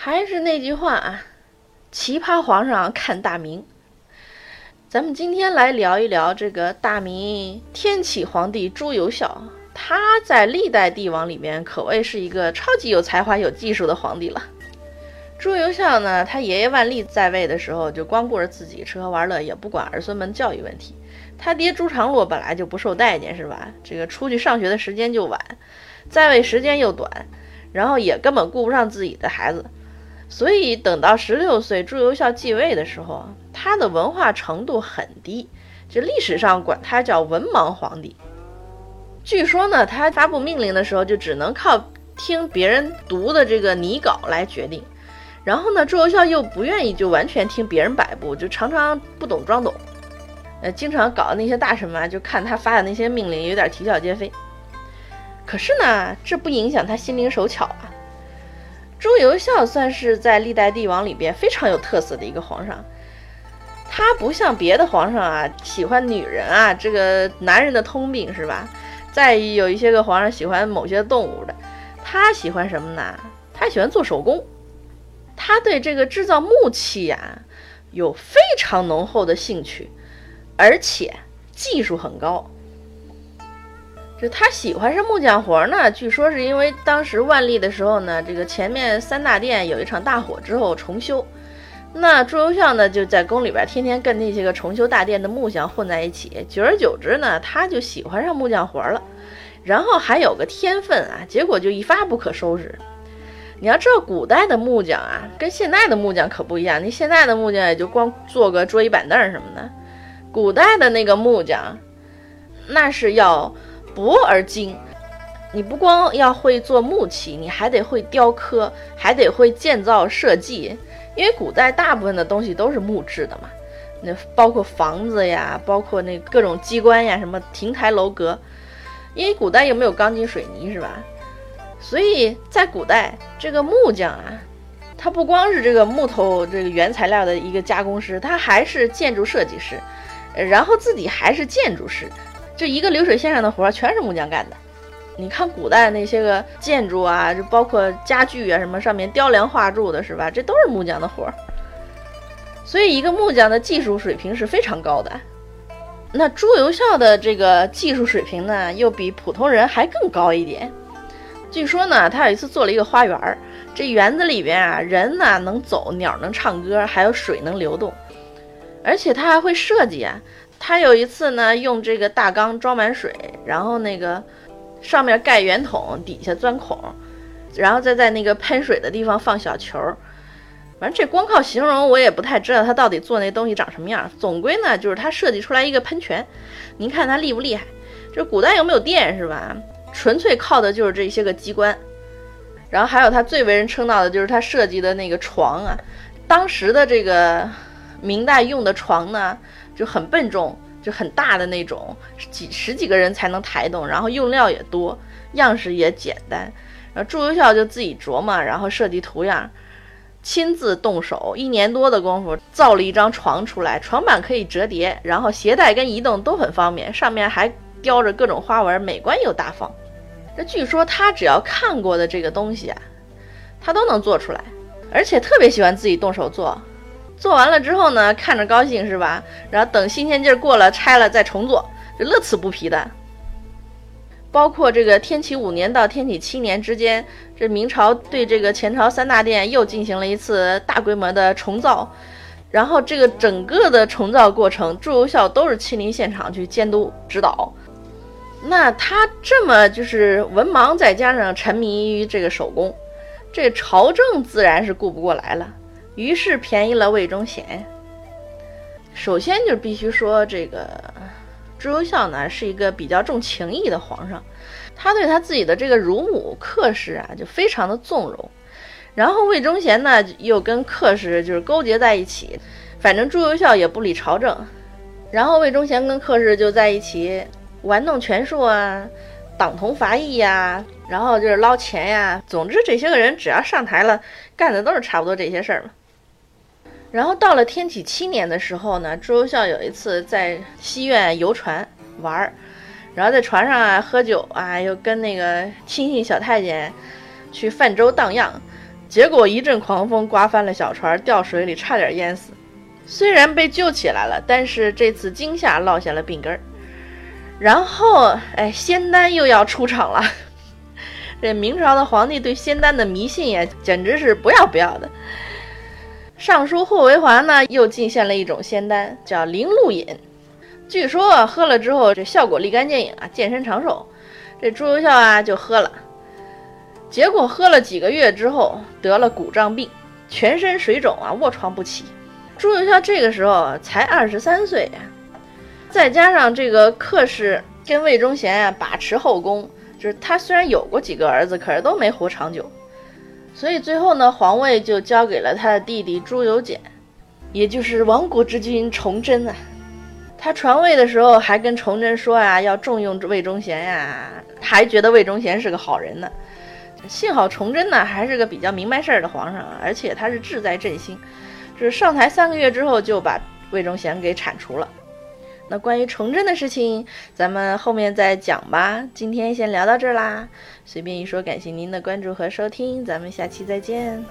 还是那句话啊，奇葩皇上看大明。咱们今天来聊一聊这个大明天启皇帝朱由校，他在历代帝王里面可谓是一个超级有才华、有技术的皇帝了。朱由校呢，他爷爷万历在位的时候就光顾着自己吃喝玩乐，也不管儿孙们教育问题。他爹朱常洛本来就不受待见，是吧？这个出去上学的时间就晚，在位时间又短，然后也根本顾不上自己的孩子。所以等到十六岁朱由校继位的时候，他的文化程度很低，就历史上管他叫文盲皇帝。据说呢，他发布命令的时候就只能靠听别人读的这个拟稿来决定。然后呢，朱由校又不愿意就完全听别人摆布，就常常不懂装懂。呃，经常搞那些大臣们就看他发的那些命令有点啼笑皆非。可是呢，这不影响他心灵手巧啊。朱由校算是在历代帝王里边非常有特色的一个皇上。他不像别的皇上啊，喜欢女人啊，这个男人的通病是吧？再有一些个皇上喜欢某些动物的，他喜欢什么呢？他喜欢做手工。他对这个制造木器呀，有非常浓厚的兴趣。而且技术很高，就他喜欢上木匠活呢。据说是因为当时万历的时候呢，这个前面三大殿有一场大火之后重修，那朱由校呢就在宫里边天天跟那些个重修大殿的木匠混在一起，久而久之呢，他就喜欢上木匠活了，然后还有个天分啊，结果就一发不可收拾。你要知道，古代的木匠啊，跟现在的木匠可不一样，你现在的木匠也就光做个桌椅板凳什么的。古代的那个木匠，那是要博而精。你不光要会做木器，你还得会雕刻，还得会建造设计。因为古代大部分的东西都是木质的嘛，那包括房子呀，包括那各种机关呀，什么亭台楼阁。因为古代又没有钢筋水泥，是吧？所以在古代，这个木匠啊，他不光是这个木头这个原材料的一个加工师，他还是建筑设计师。然后自己还是建筑师，这一个流水线上的活儿全是木匠干的。你看古代那些个建筑啊，就包括家具啊什么，上面雕梁画柱的是吧？这都是木匠的活儿。所以一个木匠的技术水平是非常高的。那朱由校的这个技术水平呢，又比普通人还更高一点。据说呢，他有一次做了一个花园儿，这园子里边啊，人呢能走，鸟能唱歌，还有水能流动。而且他还会设计啊！他有一次呢，用这个大缸装满水，然后那个上面盖圆筒，底下钻孔，然后再在那个喷水的地方放小球。反正这光靠形容，我也不太知道他到底做那东西长什么样。总归呢，就是他设计出来一个喷泉，您看他厉不厉害？这古代又没有电是吧？纯粹靠的就是这些个机关。然后还有他最为人称道的就是他设计的那个床啊，当时的这个。明代用的床呢，就很笨重，就很大的那种，几十几个人才能抬动，然后用料也多，样式也简单。然后朱由校就自己琢磨，然后设计图样，亲自动手，一年多的功夫造了一张床出来。床板可以折叠，然后携带跟移动都很方便，上面还雕着各种花纹，美观又大方。这据说他只要看过的这个东西啊，他都能做出来，而且特别喜欢自己动手做。做完了之后呢，看着高兴是吧？然后等新鲜劲儿过了，拆了再重做，就乐此不疲的。包括这个天启五年到天启七年之间，这明朝对这个前朝三大殿又进行了一次大规模的重造，然后这个整个的重造过程，朱由校都是亲临现场去监督指导。那他这么就是文盲，再加上沉迷于这个手工，这朝政自然是顾不过来了。于是便宜了魏忠贤。首先就必须说，这个朱由校呢是一个比较重情义的皇上，他对他自己的这个乳母客氏啊就非常的纵容。然后魏忠贤呢又跟客氏就是勾结在一起，反正朱由校也不理朝政。然后魏忠贤跟客氏就在一起玩弄权术啊，党同伐异呀，然后就是捞钱呀。总之这些个人只要上台了，干的都是差不多这些事儿嘛。然后到了天启七年的时候呢，朱由校有一次在西苑游船玩儿，然后在船上啊喝酒啊，又跟那个亲信小太监去泛舟荡漾，结果一阵狂风刮翻了小船，掉水里差点淹死。虽然被救起来了，但是这次惊吓落下了病根儿。然后，哎，仙丹又要出场了。这明朝的皇帝对仙丹的迷信呀，简直是不要不要的。尚书霍维华呢，又进献了一种仙丹，叫灵鹿饮。据说喝了之后，这效果立竿见影啊，健身长寿。这朱由校啊，就喝了。结果喝了几个月之后，得了骨胀病，全身水肿啊，卧床不起。朱由校这个时候才二十三岁呀，再加上这个客氏跟魏忠贤啊把持后宫，就是他虽然有过几个儿子，可是都没活长久。所以最后呢，皇位就交给了他的弟弟朱由检，也就是亡国之君崇祯啊。他传位的时候还跟崇祯说啊，要重用魏忠贤呀，还觉得魏忠贤是个好人呢。幸好崇祯呢还是个比较明白事儿的皇上，而且他是志在振兴，就是上台三个月之后就把魏忠贤给铲除了。那关于崇祯的事情，咱们后面再讲吧。今天先聊到这儿啦，随便一说，感谢您的关注和收听，咱们下期再见。